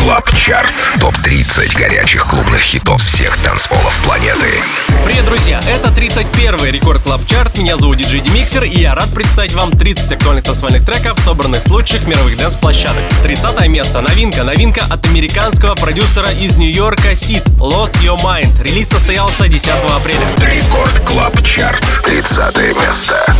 Club Chart. Топ-30 горячих клубных хитов всех танцполов планеты. Привет, друзья! Это 31-й Record Club Chart. Меня зовут DJ Demixer, и я рад представить вам 30 актуальных танцевальных треков, собранных с лучших мировых dance-площадок. 30 место. Новинка. Новинка от американского продюсера из Нью-Йорка CID. Lost Your Mind. Релиз состоялся 10 апреля. Record Club Chart. 30 место.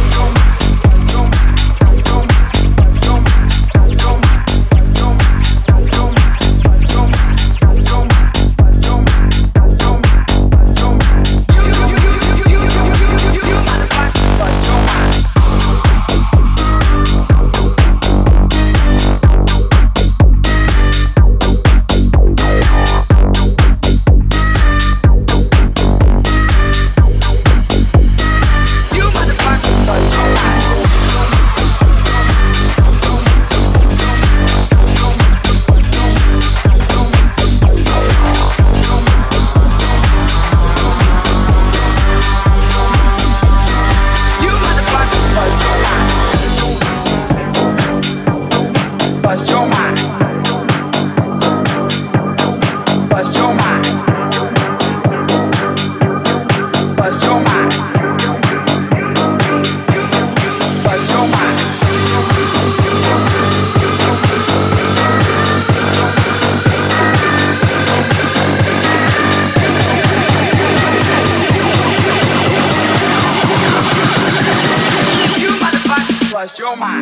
Сема!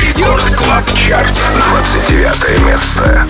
Рекорд Клаб Чарт, 29 место.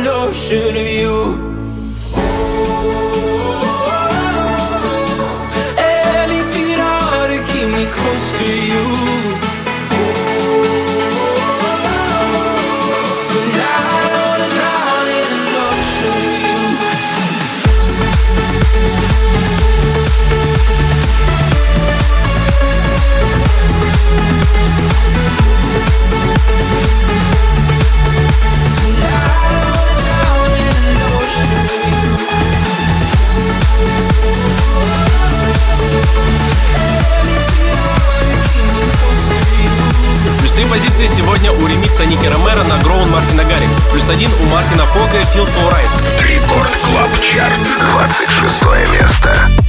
an ocean of you позиции сегодня у ремикса Nicky Romero на Drown Мартина Garrix. Плюс один у Мартина Фока Feel So Right. Record Club Chart, 26 место.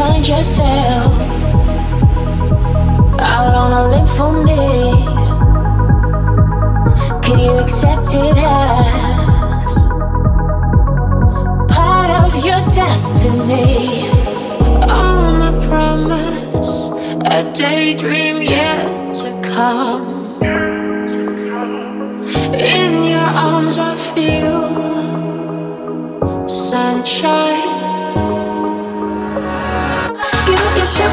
find yourself out on a limb for me? Can you accept it as part of your destiny? On promise, a daydream yet to come.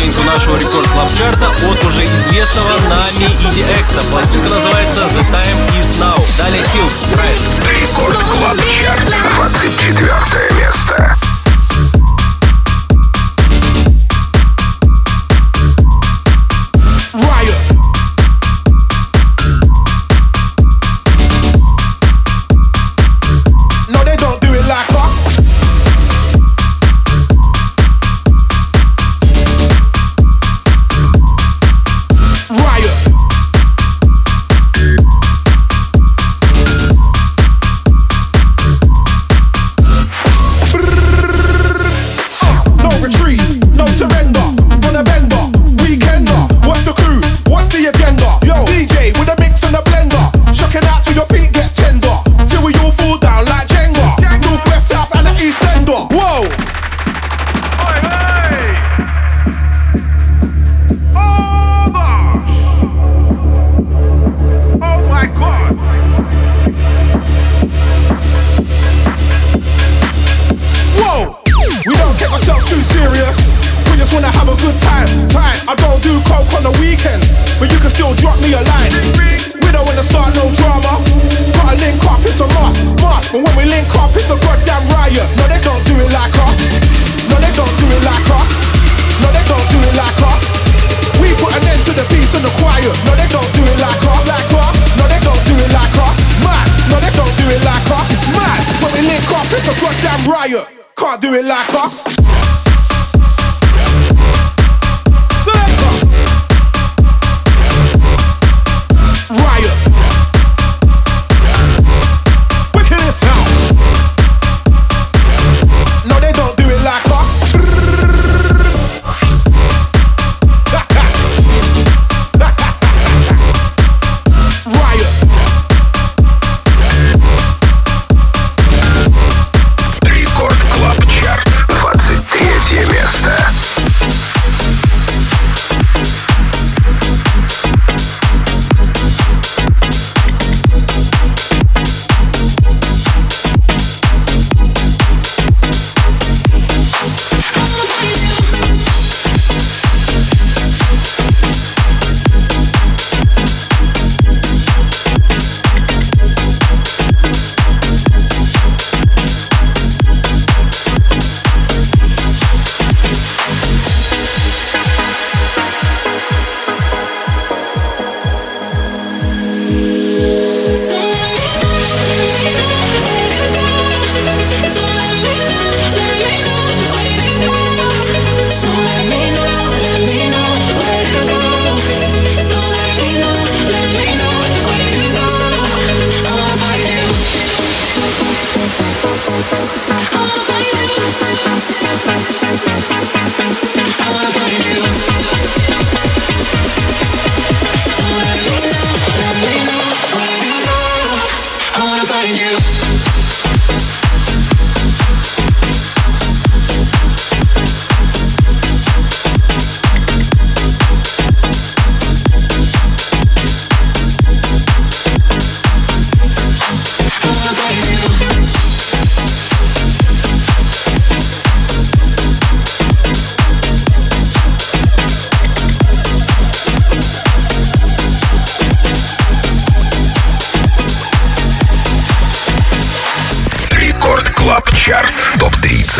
новинку нашего Record Club чарта от уже известного нами EDX. Пластинка называется The Time Is Now. Далее Silk, Right. Record Club Chart, 24 место.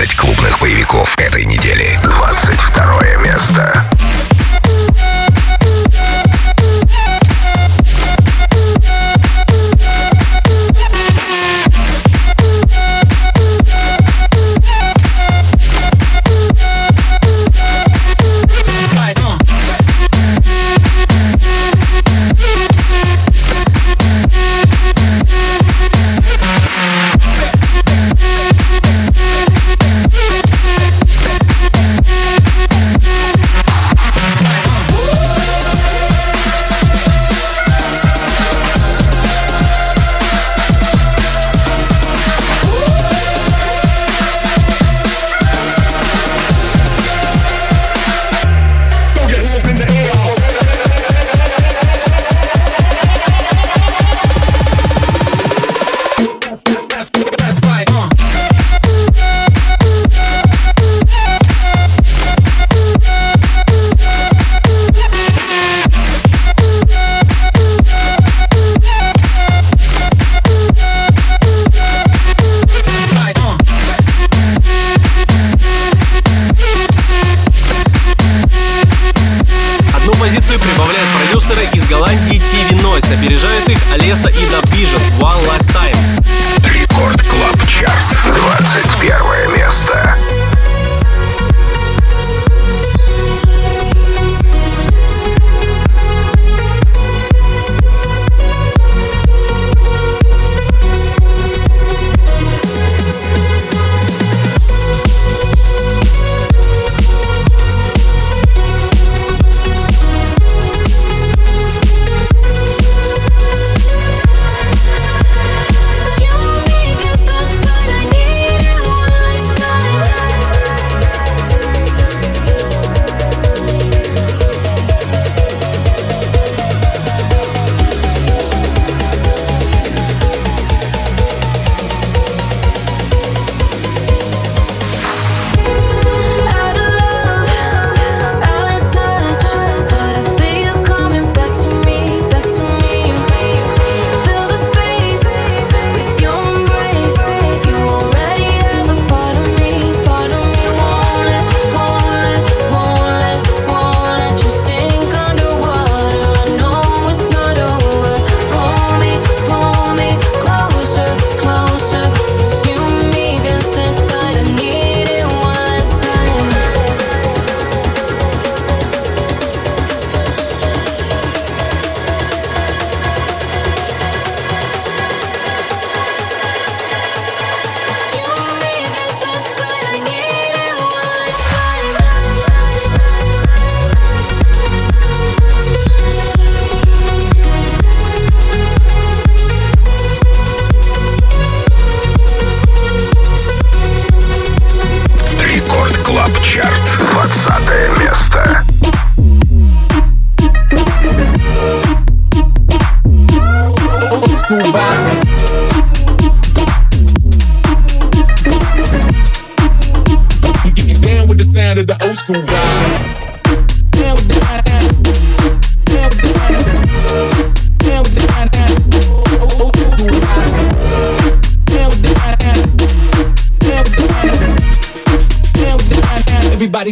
20 клубных боевиков этой недели.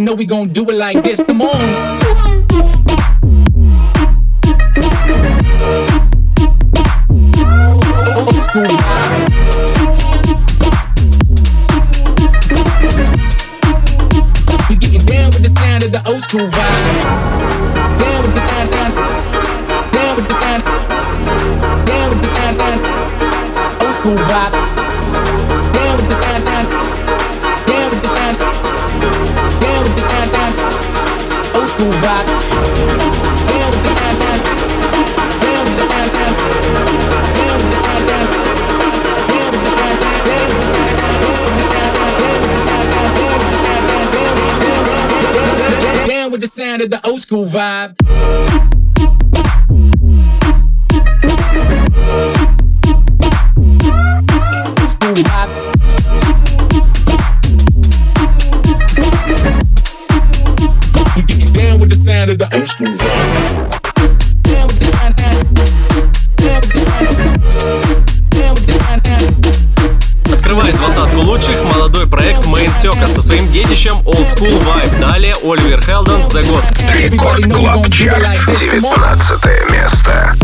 know we gon' do it like this. Come on. desculpa! за год. Рекорд Клаб Чарт, 19 место.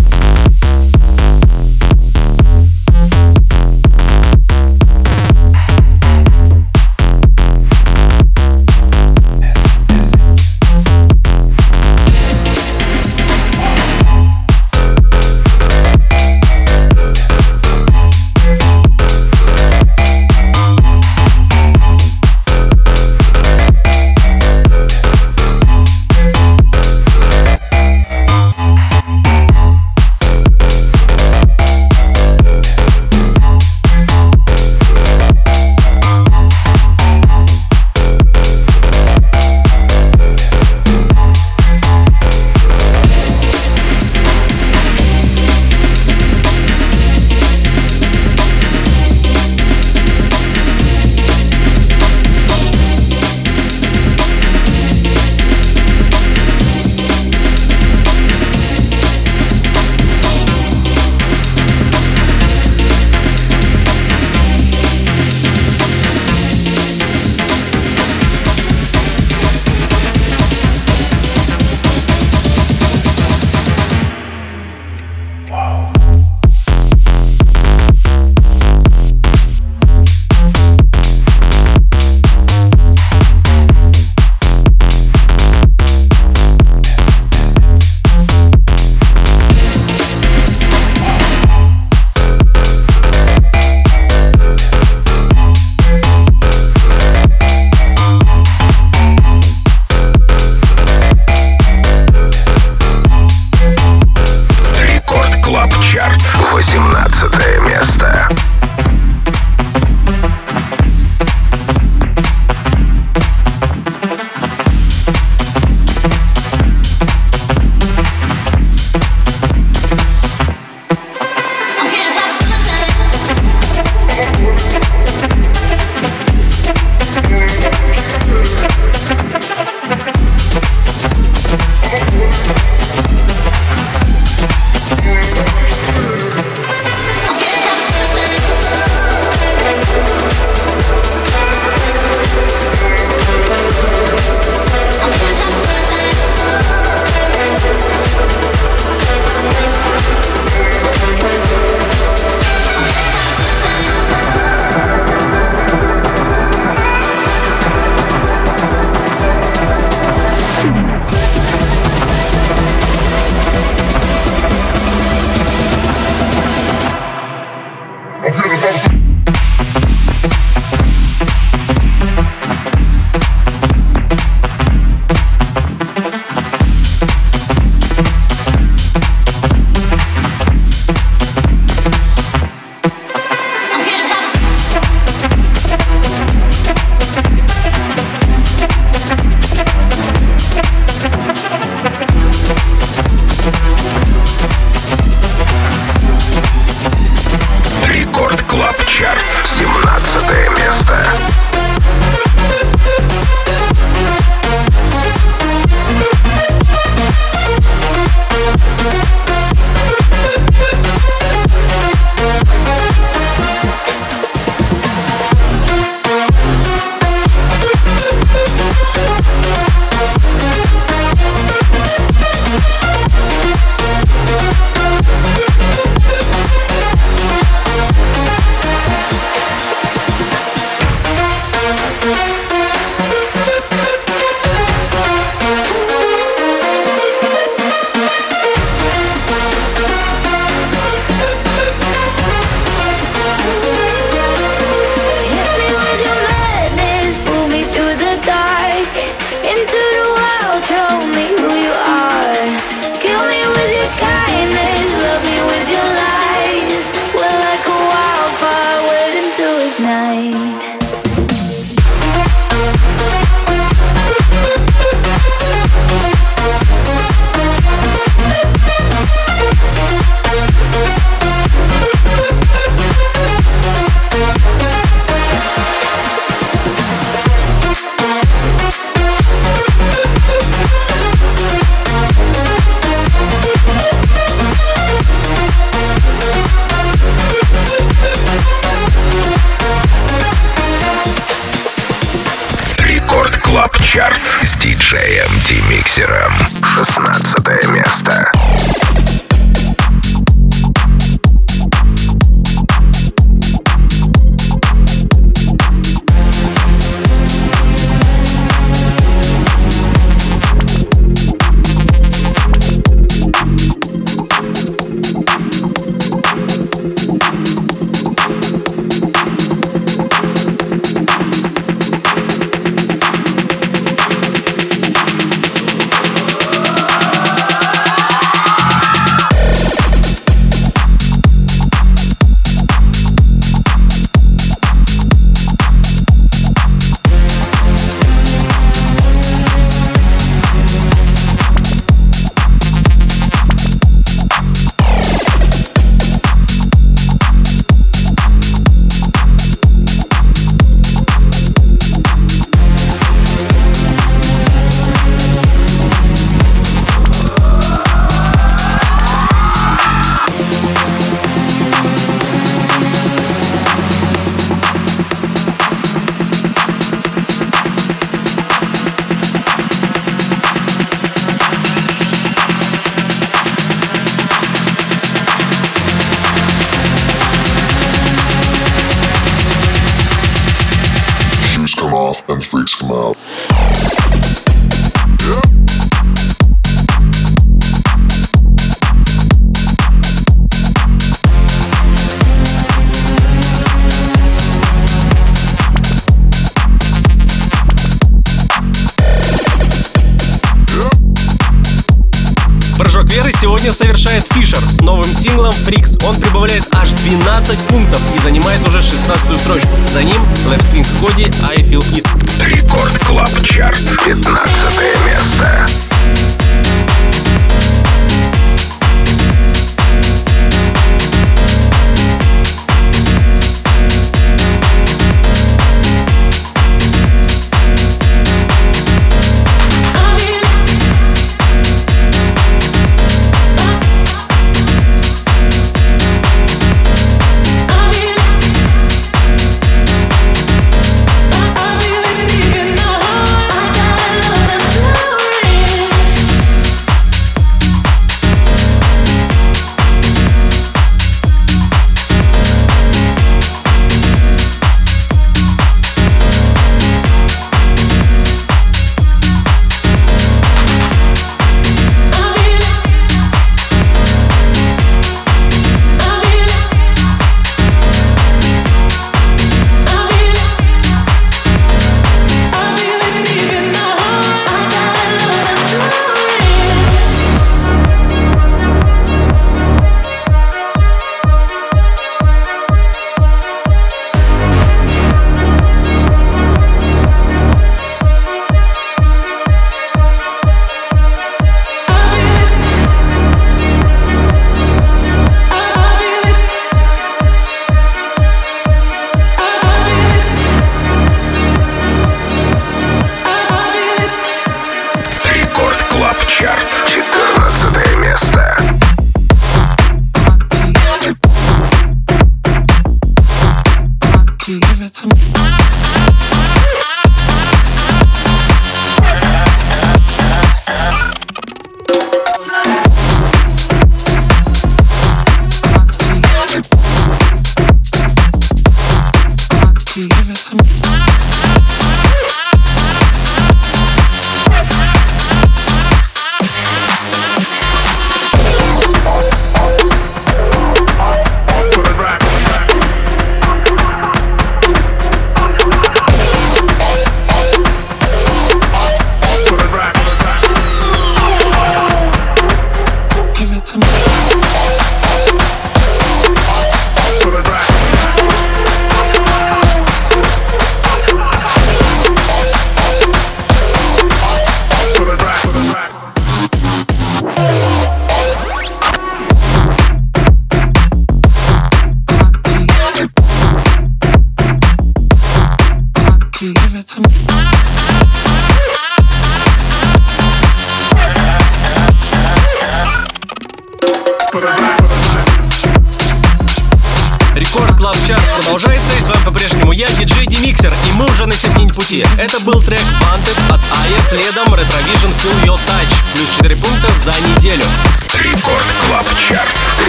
Сегодня совершает Фишер с новым синглом Freaks. Он прибавляет аж 12 пунктов и занимает уже 16 строчку. За ним Leftwing & Kody I Feel It. Record Club Chart. 15 место.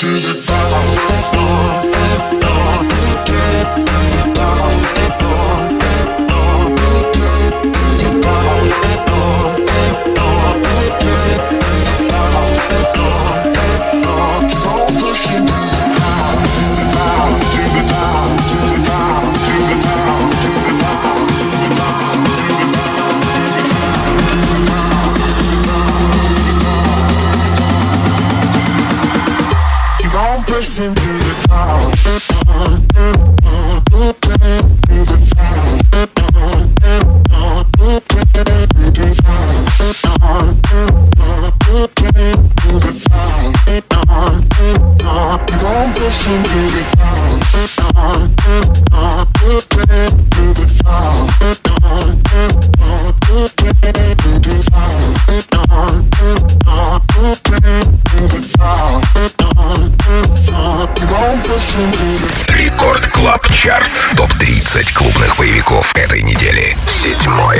to the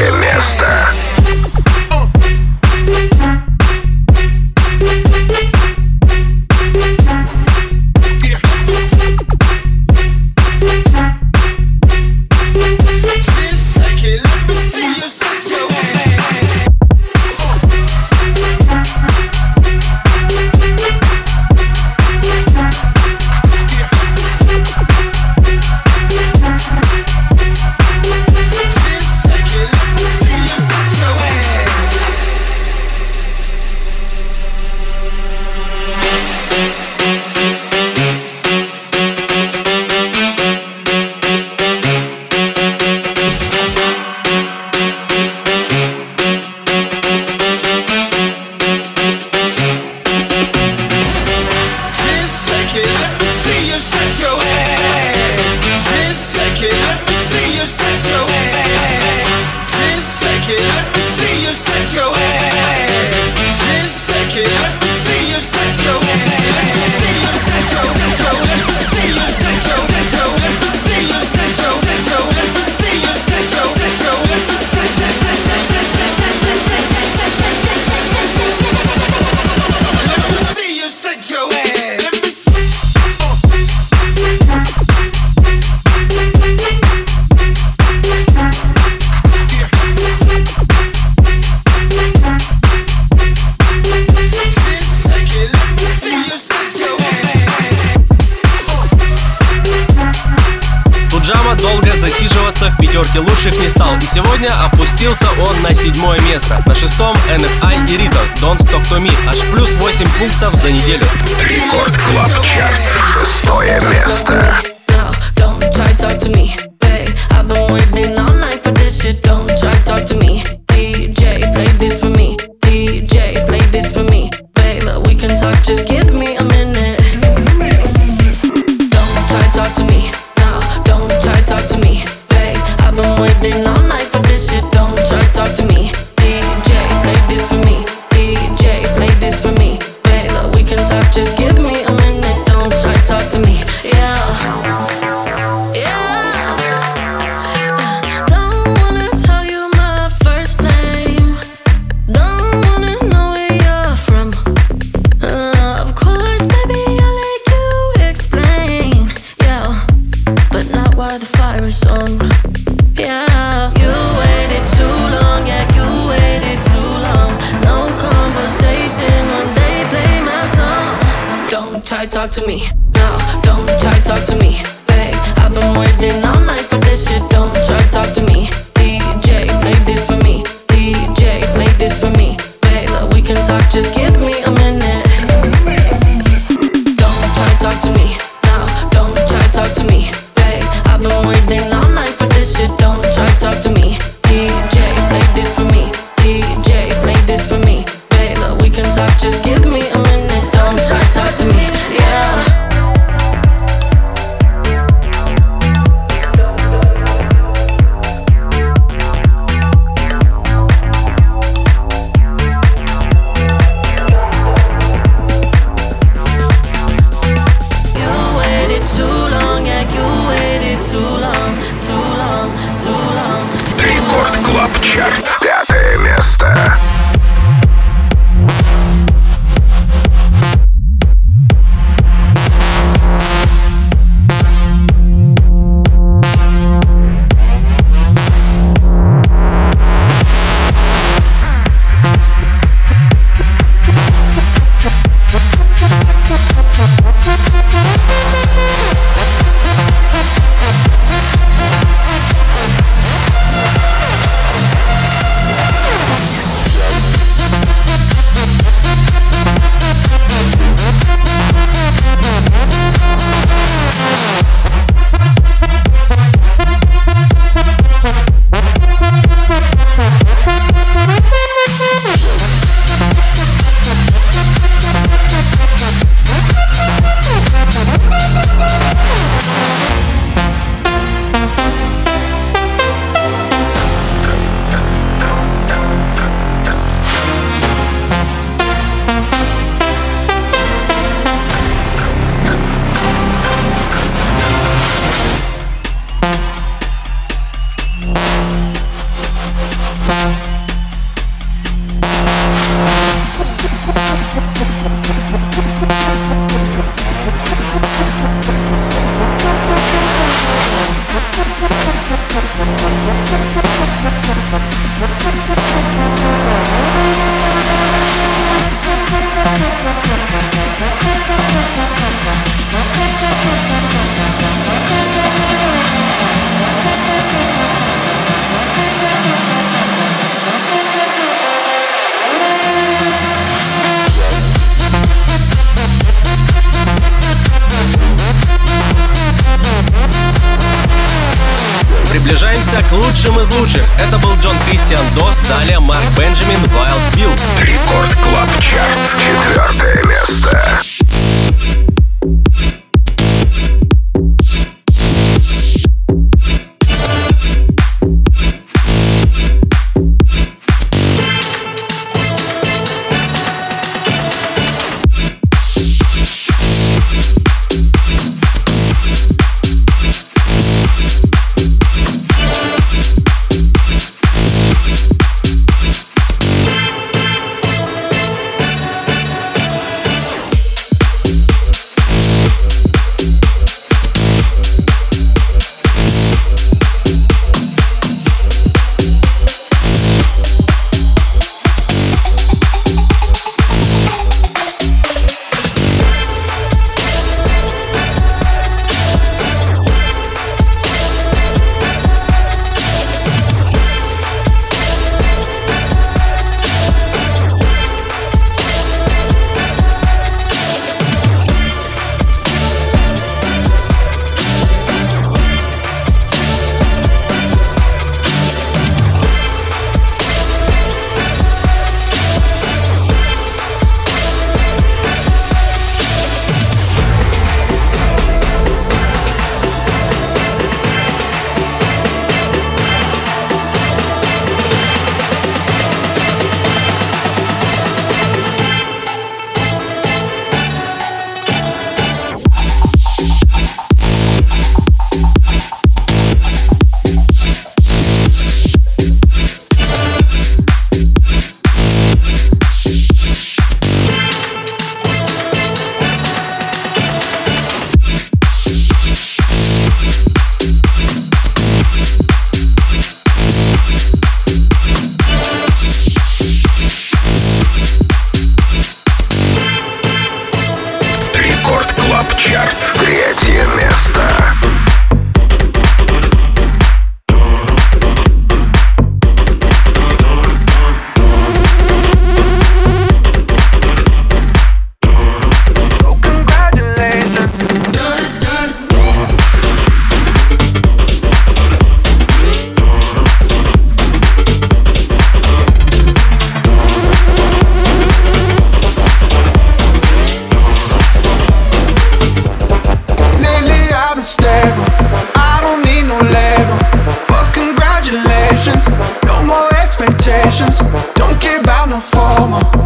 место. Джама долго засиживаться в пятерке лучших не стал. И сегодня опустился он на седьмое место. На шестом NFI и Reader Don't Talk To Me. Аж плюс 8 пунктов за неделю. Record Club Chart. Шестое место. Don't try talk to me, babe. I've been waiting all night for this shit. Don't Кристиан Дос, далее Марк Бенджамин, Wild expectations. Don't care about no formal.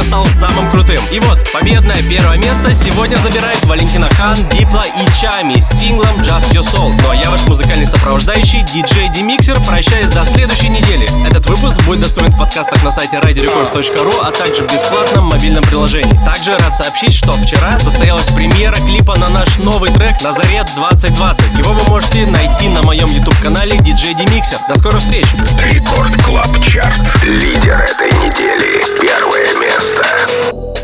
Кто же сегодня стал самым крутым. И вот, победное первое место сегодня забирает Валентина Хан, Дипла и Чами с синглом Just Your Soul. Ну а я ваш музыкальный сопровождающий, диджей Демиксер, прощаюсь до следующей недели. Этот выпуск будет доступен в подкастах на сайте radiorecord.ru, а также в бесплатном мобильном приложении. Также рад сообщить, что вчера состоялась премьера клипа на наш новый трек «Назарет 2020». Его вы можете найти на моем YouTube-канале DJ Demixer. До скорых встреч! Record Club Chart. Лидер этой недели. Первое место.